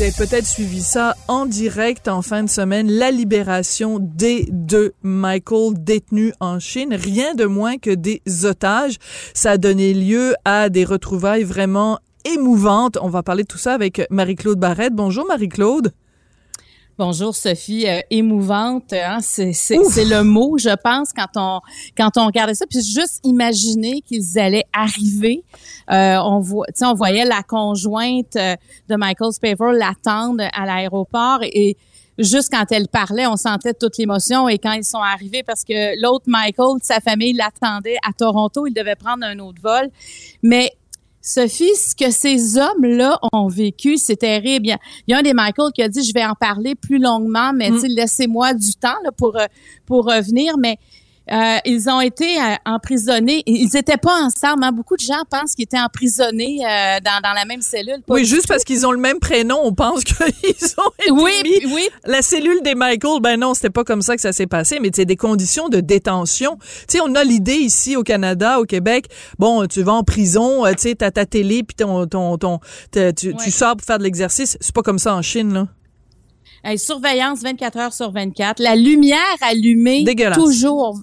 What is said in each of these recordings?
Vous avez peut-être suivi ça en direct en fin de semaine, la libération des deux Michael détenus en Chine, rien de moins que des otages. Ça a donné lieu à des retrouvailles vraiment émouvantes. On va parler de tout ça avec Marie-Claude Barrette. Bonjour Marie-Claude. Bonjour Sophie, euh, émouvante, hein? c'est le mot, je pense, quand on quand on regardait ça, puis juste imaginer qu'ils allaient arriver. Euh, on voit, on voyait la conjointe euh, de Michael Spavor l'attendre à l'aéroport et, juste quand elle parlait, on sentait toute l'émotion. Et quand ils sont arrivés, parce que l'autre Michael, sa famille l'attendait à Toronto, il devait prendre un autre vol. Mais Sophie, ce que ces hommes-là ont vécu, c'est terrible. Il y a un des Michael qui a dit, je vais en parler plus longuement, mais mm. laissez-moi du temps là, pour, euh, pour revenir. Mais euh, ils ont été euh, emprisonnés. Ils n'étaient pas ensemble. Hein. Beaucoup de gens pensent qu'ils étaient emprisonnés euh, dans, dans, la même cellule. oui, juste parce qu'ils ont le même prénom, on pense qu'ils ont été oui, mis. Oui. La cellule des Michael, ben non, c'était pas comme ça que ça s'est passé, mais c'est des conditions de détention. Tu sais, on a l'idée ici au Canada, au Québec, bon, tu vas en prison, tu sais, t'as ta télé, puis ton, ton, ton, tu, tu sors pour faire de l'exercice. C'est pas comme ça en Chine, là surveillance 24 heures sur 24, la lumière allumée toujours.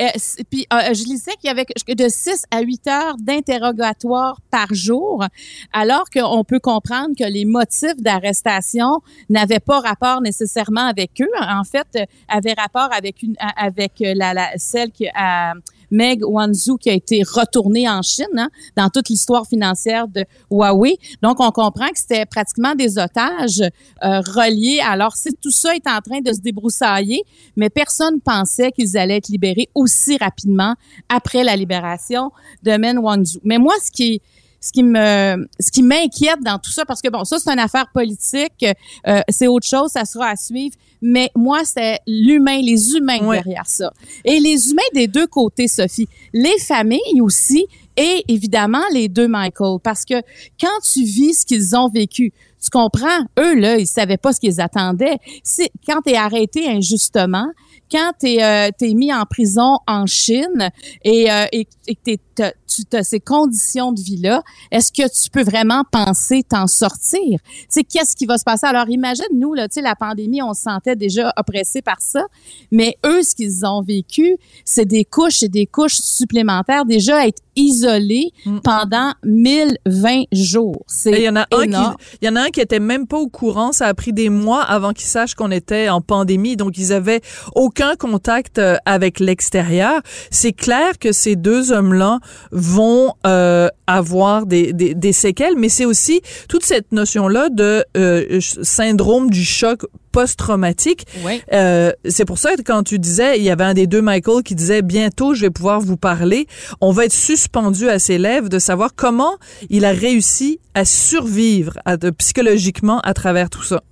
Euh, puis euh, je lisais qu'il y avait de 6 à 8 heures d'interrogatoire par jour, alors qu'on peut comprendre que les motifs d'arrestation n'avaient pas rapport nécessairement avec eux. En fait, euh, avaient rapport avec une avec la, la celle qui a Meg Wanzhou qui a été retournée en Chine hein, dans toute l'histoire financière de Huawei. Donc, on comprend que c'était pratiquement des otages euh, reliés. Alors, si tout ça est en train de se débroussailler, mais personne pensait qu'ils allaient être libérés aussi rapidement après la libération de Men Wanzhou. Mais moi, ce qui ce qui me ce qui m'inquiète dans tout ça parce que bon ça c'est une affaire politique euh, c'est autre chose ça sera à suivre mais moi c'est l'humain les humains derrière ça. Et les humains des deux côtés Sophie les familles aussi et évidemment les deux Michael parce que quand tu vis ce qu'ils ont vécu tu comprends eux là ils savaient pas ce qu'ils attendaient. C'est quand tu es arrêté injustement quand tu es, euh, mis en prison en Chine et, euh, et, et que tu as ces conditions de vie-là, est-ce que tu peux vraiment penser t'en sortir? Tu qu'est-ce qui va se passer? Alors, imagine, nous, là, tu sais, la pandémie, on se sentait déjà oppressé par ça, mais eux, ce qu'ils ont vécu, c'est des couches et des couches supplémentaires, déjà être isolés mm. pendant 1020 jours. C'est Il y en a un qui, il y en a un qui était même pas au courant, ça a pris des mois avant qu'ils sachent qu'on était en pandémie, donc ils avaient aucun contact euh, avec l'extérieur. C'est clair que ces deux hommes-là vont euh, avoir des, des, des, séquelles, mais c'est aussi toute cette notion-là de euh, syndrome du choc post-traumatique. Euh, c'est pour ça que quand tu disais, il y avait un des deux Michael qui disait bientôt je vais pouvoir vous parler. On va être suspendu à ses lèvres de savoir comment il a réussi à survivre à, de, psychologiquement à travers tout ça.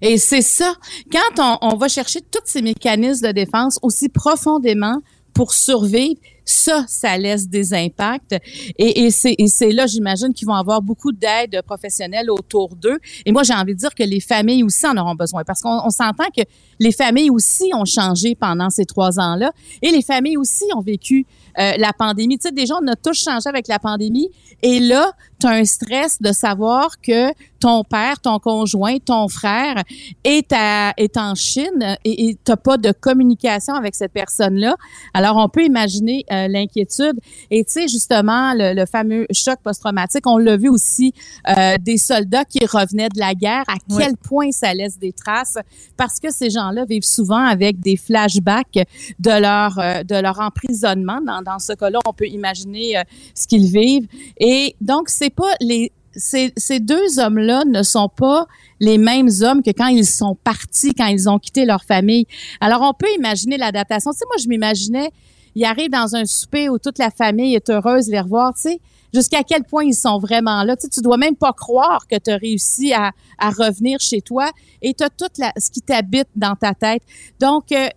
Et c'est ça. Quand on, va chercher tous ces mécanismes de défense aussi profondément pour survivre, ça, ça laisse des impacts. Et, et c'est là, j'imagine, qu'ils vont avoir beaucoup d'aide professionnelle autour d'eux. Et moi, j'ai envie de dire que les familles aussi en auront besoin parce qu'on s'entend que les familles aussi ont changé pendant ces trois ans-là et les familles aussi ont vécu euh, la pandémie. Tu sais, déjà, on a tous changé avec la pandémie. Et là, tu as un stress de savoir que ton père, ton conjoint, ton frère est, à, est en Chine et tu n'as pas de communication avec cette personne-là. Alors, on peut imaginer euh, l'inquiétude. Et tu sais, justement, le, fameux choc post-traumatique, on l'a vu aussi euh, des soldats qui revenaient de la guerre, à quel point ça laisse des traces, parce que ces gens-là vivent souvent avec des flashbacks de leur, de leur emprisonnement dans dans, ce cas-là, on peut imaginer euh, ce qu'ils vivent. Et donc, c'est pas les ces, ces deux hommes-là ne sont pas les mêmes hommes que quand ils sont partis, quand ils ont quitté leur famille. Alors, on peut imaginer l'adaptation. Tu sais, moi, je m'imaginais, ils arrivent dans un souper où toute la famille est heureuse de les revoir, tu sais, jusqu'à quel point ils sont vraiment là. Tu sais, tu dois même pas croire que tu as réussi à, à revenir chez toi et tu as tout la, ce qui t'habite dans ta tête. Donc, euh,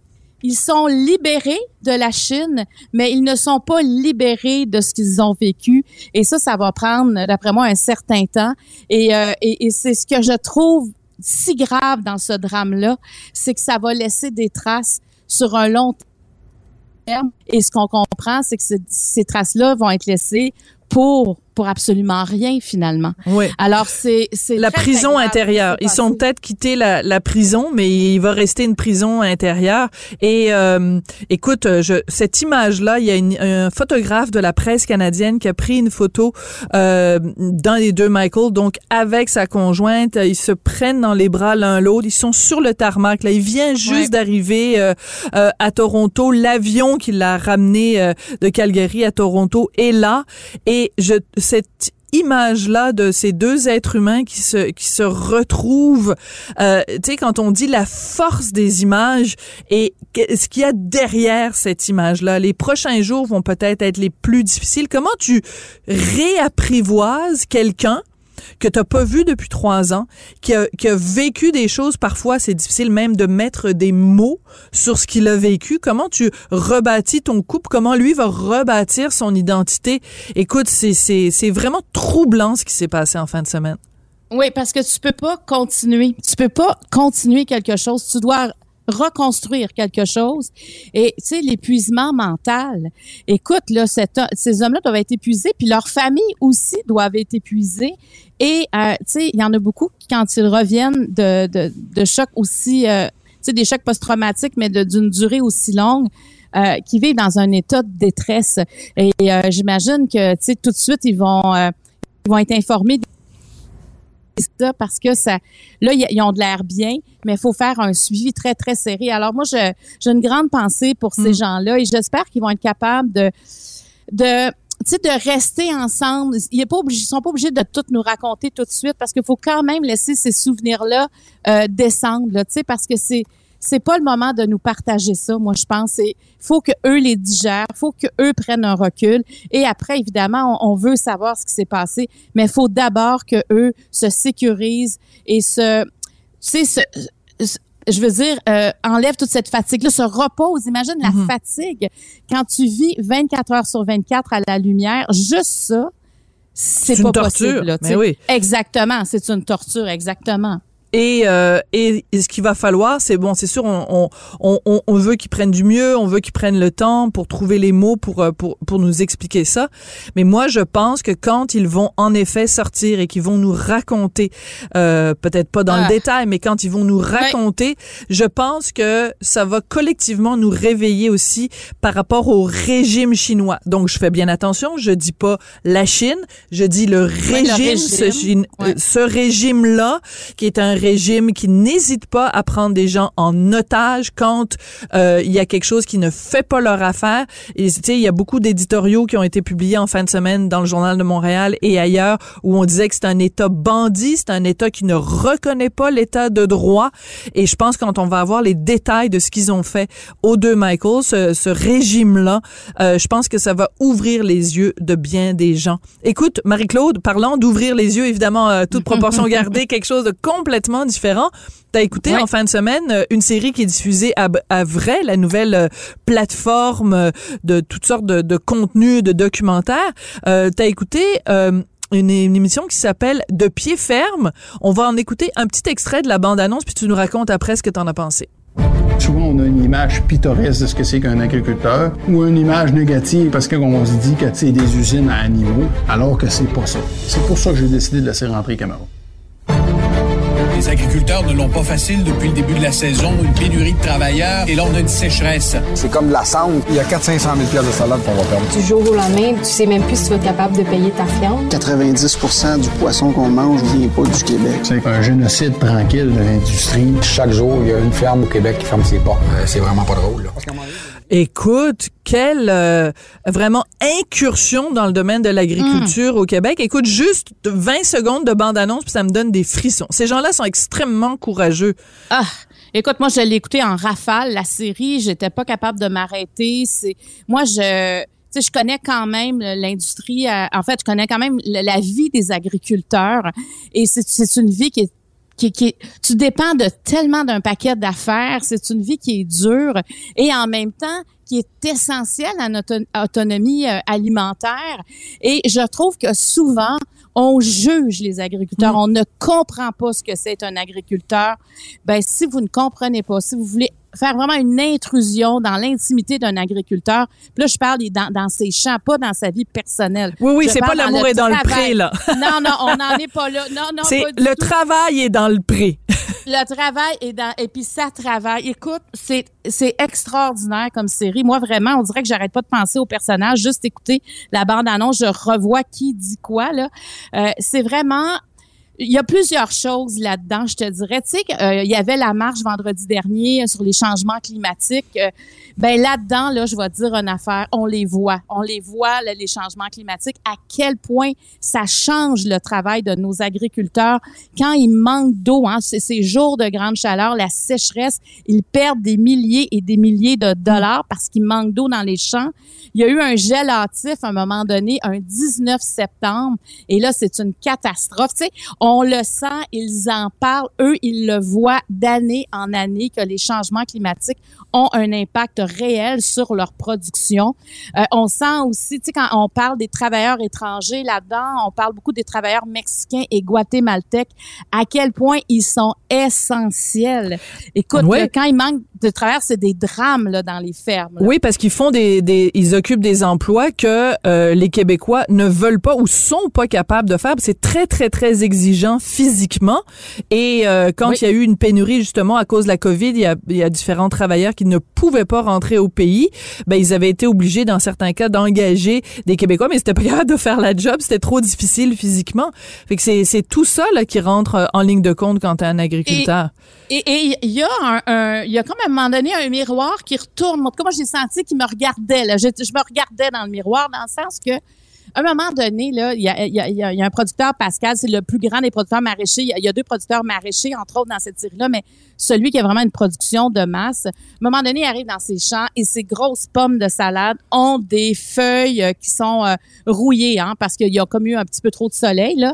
ils sont libérés de la Chine, mais ils ne sont pas libérés de ce qu'ils ont vécu. Et ça, ça va prendre, d'après moi, un certain temps. Et, euh, et, c'est ce que je trouve si grave dans ce drame-là, c'est que ça va laisser des traces sur un long terme. Et ce qu'on comprend, c'est que ces traces-là vont être laissées pour pour absolument rien finalement. Oui. Alors c'est c'est la prison intérieure. Ils sont peut-être quittés la, la prison, mais il va rester une prison intérieure. Et euh, écoute, je, cette image-là, il y a une, un photographe de la presse canadienne qui a pris une photo euh, dans les deux Michael, donc avec sa conjointe. Ils se prennent dans les bras l'un l'autre. Ils sont sur le tarmac. Là, il vient juste d'arriver euh, euh, à Toronto. L'avion qui l'a ramené euh, de Calgary à Toronto est là. Et je cette image-là de ces deux êtres humains qui se qui se retrouvent, euh, tu sais, quand on dit la force des images et ce qu'il y a derrière cette image-là, les prochains jours vont peut-être être les plus difficiles. Comment tu réapprivoises quelqu'un que tu n'as pas vu depuis trois ans, qui a, vécu des choses, parfois c'est difficile même de mettre des mots sur ce qu'il a vécu. Comment tu rebâtis ton couple? Comment lui va rebâtir son identité? Écoute, c'est vraiment troublant ce qui s'est passé en fin de semaine. Oui, parce que tu peux pas continuer. Tu peux pas continuer quelque chose. Tu dois reconstruire quelque chose. Et tu sais, l'épuisement mental. Écoute, là, ces hommes-là doivent être épuisés, puis leurs familles aussi doivent être épuisées. Et euh, tu sais, il y en a beaucoup qui, quand ils reviennent de, de, de chocs aussi, euh, tu sais, des chocs post-traumatiques, mais d'une durée aussi longue. Euh, qui vivent dans un état de détresse et euh, j'imagine que tu sais tout de suite ils vont ils vont être informés ça parce que ça, là, ils ont de l'air bien, mais il faut faire un suivi très, très serré. Alors, moi, j'ai une grande pensée pour ces mm. gens-là et j'espère qu'ils vont être capables de, de, de rester ensemble. Ils ne sont pas obligés de tout nous raconter tout de suite parce qu'il faut quand même laisser ces souvenirs-là euh, descendre, tu sais, parce que c'est, c'est pas le moment de nous partager ça. Moi, je pense c'est faut que eux les digèrent, faut que eux prennent un recul. Et après, évidemment, on, veut savoir ce qui s'est passé, mais il faut d'abord que eux se sécurisent et se, tu sais, je veux dire, euh, enlève toute cette fatigue-là, se repose. Imagine la mm-hmm. fatigue quand tu vis 24 heures sur 24 à la lumière. Juste ça, c'est pas torture, possible. mais oui. Exactement, c'est une torture, exactement. Et, euh, et, ce qu'il va falloir, c'est bon, c'est sûr, on, on, on, on veut qu'ils prennent du mieux, on veut qu'ils prennent le temps pour trouver les mots pour, euh, pour, pour nous expliquer ça. Mais moi, je pense que quand ils vont en effet sortir et qu'ils vont nous raconter, euh, peut-être pas dans le ah. détail, mais quand ils vont nous raconter, je pense que ça va collectivement nous réveiller aussi par rapport au régime chinois. Donc, je fais bien attention, je dis pas la Chine, je dis le régime, ce, ce régime-là, qui est un régime qui n'hésite pas à prendre des gens en otage quand euh, il y a quelque chose qui ne fait pas leur affaire. Et tu sais, il y a beaucoup d'éditoriaux qui ont été publiés en fin de semaine dans le journal de Montréal et ailleurs où on disait que c'est un État bandit, c'est un État qui ne reconnaît pas l'État de droit. Et je pense quand on va avoir les détails de ce qu'ils ont fait aux deux Michael, ce, ce régime-là, euh, je pense que ça va ouvrir les yeux de bien des gens. Écoute, Marie-Claude, parlant d'ouvrir les yeux, évidemment, euh, toute proportion gardée, quelque chose de complètement différent. T'as écouté en fin de semaine euh, une série qui est diffusée à, Vrai, la nouvelle euh, plateforme euh, de toutes sortes de, de contenus, de documentaires. Euh, T'as écouté une, émission qui s'appelle De pied ferme. On va en écouter un petit extrait de la bande-annonce, puis tu nous racontes après ce que t'en as pensé. Souvent, on a une image pittoresque de ce que c'est qu'un agriculteur ou une image négative parce qu'on se dit que c'est des usines à animaux, alors que c'est pas ça. C'est pour ça que j'ai décidé de laisser rentrer Cameroun. Les agriculteurs ne l'ont pas facile depuis le début de la saison, une pénurie de travailleurs et lors d'une sécheresse. C'est comme de la cendre. Il y a 400-500 000 de salade qu'on va perdre. Du jour au lendemain, tu sais même plus si tu vas être capable de payer ta fiente. 90% du poisson qu'on mange vient pas du Québec. C'est un génocide tranquille de l'industrie. Chaque jour, il y a une ferme au Québec qui ferme ses portes. Euh, c'est vraiment pas drôle. Là. Écoute, quelle euh, vraiment incursion dans le domaine de l'agriculture au Québec. Écoute, juste 20 secondes de bande-annonce, puis ça me donne des frissons. Ces gens-là sont extrêmement courageux. Ah, écoute, moi, je l'ai écouté en rafale, la série. J'étais pas capable de m'arrêter. C'est Moi, je... sais, je connais quand même l'industrie. Euh, en fait, je connais quand même la vie des agriculteurs. Et c'est une vie qui est tu dépends de tellement d'un paquet d'affaires, c'est une vie qui est dure et en même temps qui est essentielle à notre autonomie euh, alimentaire. Et je trouve que souvent, on juge les agriculteurs, mm. on ne comprend pas ce que c'est un agriculteur. Ben si vous ne comprenez pas, si vous voulez faire vraiment une intrusion dans l'intimité d'un agriculteur. Puis là, je parle dans, dans ses champs, pas dans sa vie personnelle. Oui, oui, c'est pas l'amour est dans le pré, là. non, non, on n'en est pas là. Non, non, c'est le travail est dans le pré. Le travail est dans, et puis ça travaille. Écoute, c'est, c'est extraordinaire comme série. Moi, vraiment, on dirait que j'arrête pas de penser au personnage, juste écouter la bande-annonce, je revois qui dit quoi, là. Euh, c'est vraiment il y a plusieurs choses là-dedans, je te dirais. Tu sais, euh, il y avait la marche vendredi dernier sur les changements climatiques. Euh, ben là-dedans, là, je vais te dire une affaire. On les voit, on les voit les changements climatiques. À quel point ça change le travail de nos agriculteurs quand il manque d'eau. Hein, ces jours de grande chaleur, la sécheresse, ils perdent des milliers et des milliers de dollars parce qu'il manque d'eau dans les champs. Il y a eu un gel hâtif à un moment donné, un 19 septembre, et là c'est une catastrophe. Tu sais, le sent, ils en parlent, eux, ils le voient d'année en année que les changements climatiques ont un impact réel sur leur production. Euh, on sent aussi, tu sais, quand on parle des travailleurs étrangers là-dedans, on parle beaucoup des travailleurs mexicains et guatémaltèques, à quel point ils sont essentiels. Écoute, quand il manque de travailleurs, c'est des drames là, dans les fermes. Oui, parce qu'ils font des, des, ils occupent des emplois que euh, les Québécois ne veulent pas ou sont pas capables de faire. C'est très, très, très exigeant physiquement. Et euh, quand il y a eu une pénurie justement à cause de la COVID, il y a, il y a différents travailleurs qui ne pouvaient pas rentrer au pays. Ben ils avaient été obligés dans certains cas d'engager des Québécois, mais c'était pas capable de faire la job, c'était trop difficile physiquement. Fait que c'est c'est tout ça là qui rentre euh, en ligne de compte quand t'es un agriculteur. Et il y a un, il y a comme à un moment donné un miroir qui retourne. Moi, j'ai senti qu'il me regardait là. Je me regardais dans le miroir dans le sens que un moment donné, il y a, un producteur, Pascal, c'est le plus grand des producteurs maraîchers. Il y, a deux producteurs maraîchers, entre autres, dans cette série-là, mais celui qui a vraiment une production de masse. À un moment donné, il arrive dans ses champs et ses grosses pommes de salade ont des feuilles euh, qui sont euh, rouillées, hein, parce qu'il y a comme eu un petit peu trop de soleil, là.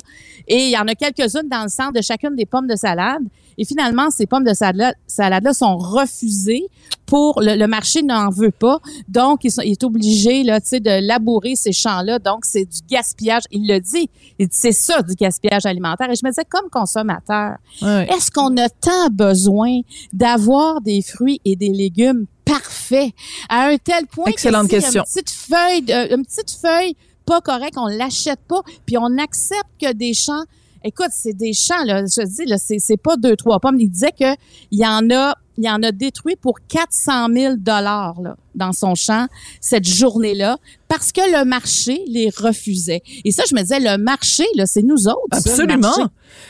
Et il y en a quelques-unes dans le centre de chacune des pommes de salade. Et finalement, ces pommes de salade-là sont refusées pour le, marché n'en veut pas. Donc, il, est obligé là, de labourer ces champs-là. Donc, c'est du gaspillage. Il le dit. Il dit, c'est ça, du gaspillage alimentaire. Et je me disais, comme consommateur, est-ce qu'on a tant besoin d'avoir des fruits et des légumes parfaits à un tel point Excellente que question. une petite feuille, une petite feuille pas correcte, on l'achète pas, puis on accepte que des champs Écoute, c'est des champs, là. Je dis, là, c'est, c'est pas deux, trois pommes. Il disait que il y en a, il y en a détruit pour 400 000 dollars, dans son champ cette journée-là parce que le marché les refusait. Et ça, je me disais, le marché, là, c'est nous autres. Absolument.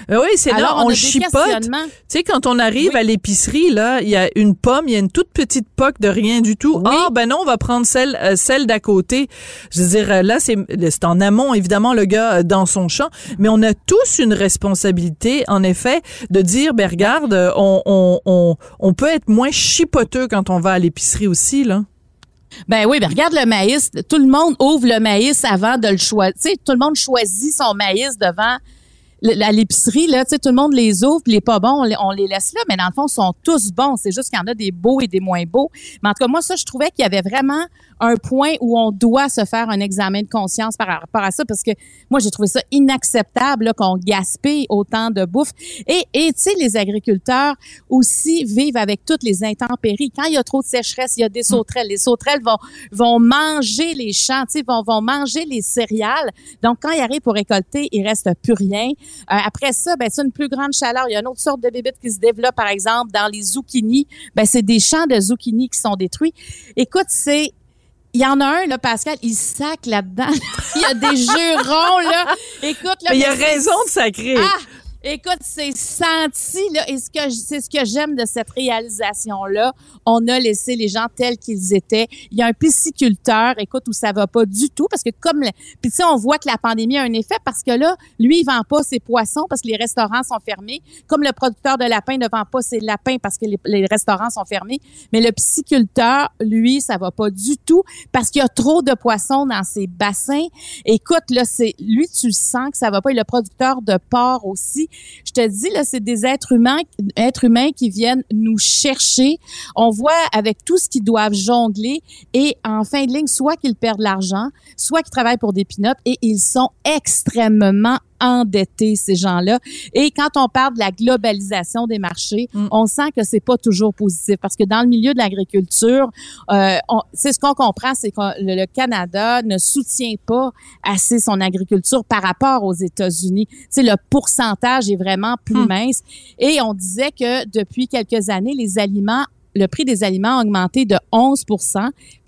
Euh, oui, c'est là, on, chipote. Tu sais, quand on arrive à l'épicerie, là, il y a une pomme, il y a une toute petite poque de rien du tout. Ah, ben non, on va prendre celle, euh, celle d'à côté. Je veux dire, euh, là, c'est, c'est en amont, évidemment, le gars dans son champ. Mais on a tous une responsabilité, en effet, de dire, ben regarde, on, on, on, on peut être moins chipoteux quand on va à l'épicerie aussi, là. Ben oui, ben regarde le maïs. Tout le monde ouvre le maïs avant de le choisir. Tout le monde choisit son maïs devant à l'épicerie, là, tu sais, tout le monde les ouvre, puis les pas bons, on les, laisse là, mais dans le fond, ils sont tous bons. C'est juste qu'il y en a des beaux et des moins beaux. Mais en tout cas, moi, ça, je trouvais qu'il y avait vraiment un point où on doit se faire un examen de conscience par rapport à ça, parce que moi, j'ai trouvé ça inacceptable qu'on gaspille autant de bouffe. Et, et tu sais, les agriculteurs aussi vivent avec toutes les intempéries. Quand il y a trop de sécheresse, il y a des sauterelles. Les sauterelles vont, vont manger les champs, tu sais, vont, vont manger les céréales. Donc, quand ils arrivent pour récolter, il reste plus rien. Euh, après ça, ben, c'est une plus grande chaleur. Il y a une autre sorte de bébites qui se développe, par exemple, dans les zucchinis. Ben, c'est des champs de zucchini qui sont détruits. Écoute, c'est il y en a un, là, Pascal, il sac là-dedans. il y a des jurons, là. Écoute, là. Mais il y a raison de sacrer. Ah! Écoute, c'est senti là, et ce que c'est ce que j'aime de cette réalisation là. On a laissé les gens tels qu'ils étaient. Il y a un pisciculteur, écoute, où ça va pas du tout parce que comme puis tu sais, on voit que la pandémie a un effet parce que là, lui, il vend pas ses poissons parce que les restaurants sont fermés. Comme le producteur de lapins ne vend pas ses lapins parce que les, restaurants sont fermés. Mais le pisciculteur, lui, ça va pas du tout parce qu'il y a trop de poissons dans ses bassins. Écoute, là, c'est lui, tu sens que ça va pas. Et le producteur de porc aussi Je te dis, là, c'est des êtres humains, qui viennent nous chercher. On voit avec tout ce qu'ils doivent jongler et en fin de ligne, soit qu'ils perdent l'argent, soit qu'ils travaillent pour des pinottes et ils sont extrêmement endettés, ces gens-là. Et quand on parle de la globalisation des marchés, mm. on sent que c'est pas toujours positif parce que dans le milieu de l'agriculture, euh, c'est ce qu'on comprend, c'est que le, Canada ne soutient pas assez son agriculture par rapport aux États-Unis. Tu le pourcentage est vraiment plus mm. mince. Et on disait que depuis quelques années, les aliments le prix des aliments a augmenté de 11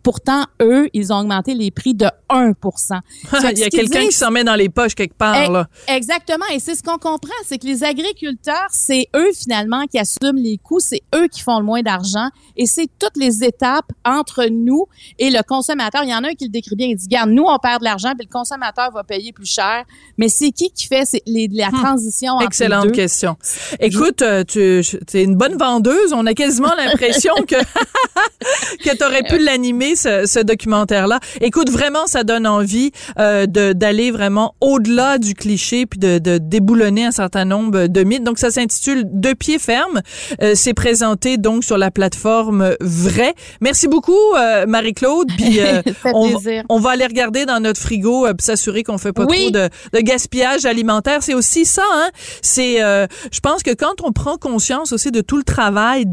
Pourtant, eux, ils ont augmenté les prix de 1% Il y a quelqu'un qui s'en met dans les poches quelque part. Là. Exactement. Et c'est ce qu'on comprend, c'est que les agriculteurs, c'est eux finalement qui assument les coûts, c'est eux qui font le moins d'argent. Et c'est toutes les étapes entre nous et le consommateur. Il y en a un qui le décrit bien. Il dit, regarde, nous, on perd de l'argent, puis le consommateur va payer plus cher. Mais c'est qui qui fait les, la hmm. transition entre Excellente les deux? question. Écoute, euh, tu es une bonne vendeuse. On a quasiment l'impression que, que tu aurais pu l'animer ce, documentaire-là. Écoute, vraiment, ça donne envie euh, d'aller vraiment au-delà du cliché puis de, de, déboulonner un certain nombre de mythes. Donc, ça s'intitule De pied ferme. Euh, c'est présenté donc sur la plateforme Vrai. Merci beaucoup, euh, Marie-Claude. Puis euh, on, on, va aller regarder dans notre frigo pour s'assurer qu'on fait pas trop de, de, gaspillage alimentaire. C'est aussi ça. Hein? C'est, je pense que quand on prend conscience aussi de tout le travail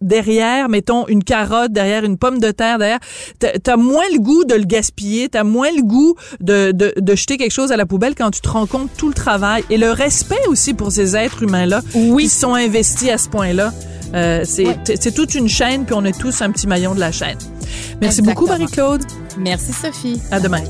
derrière, mettons une carotte, derrière une pomme de terre, derrière, t'as moins le goût de le gaspiller, t'as moins le goût de, de, de, jeter quelque chose à la poubelle quand tu te rends compte tout le travail et le respect aussi pour ces êtres humains-là qui sont investis à ce point-là. Euh, c'est toute une chaîne, puis on est tous un petit maillon de la chaîne. Merci beaucoup, Marie-Claude. Merci, Sophie. À demain.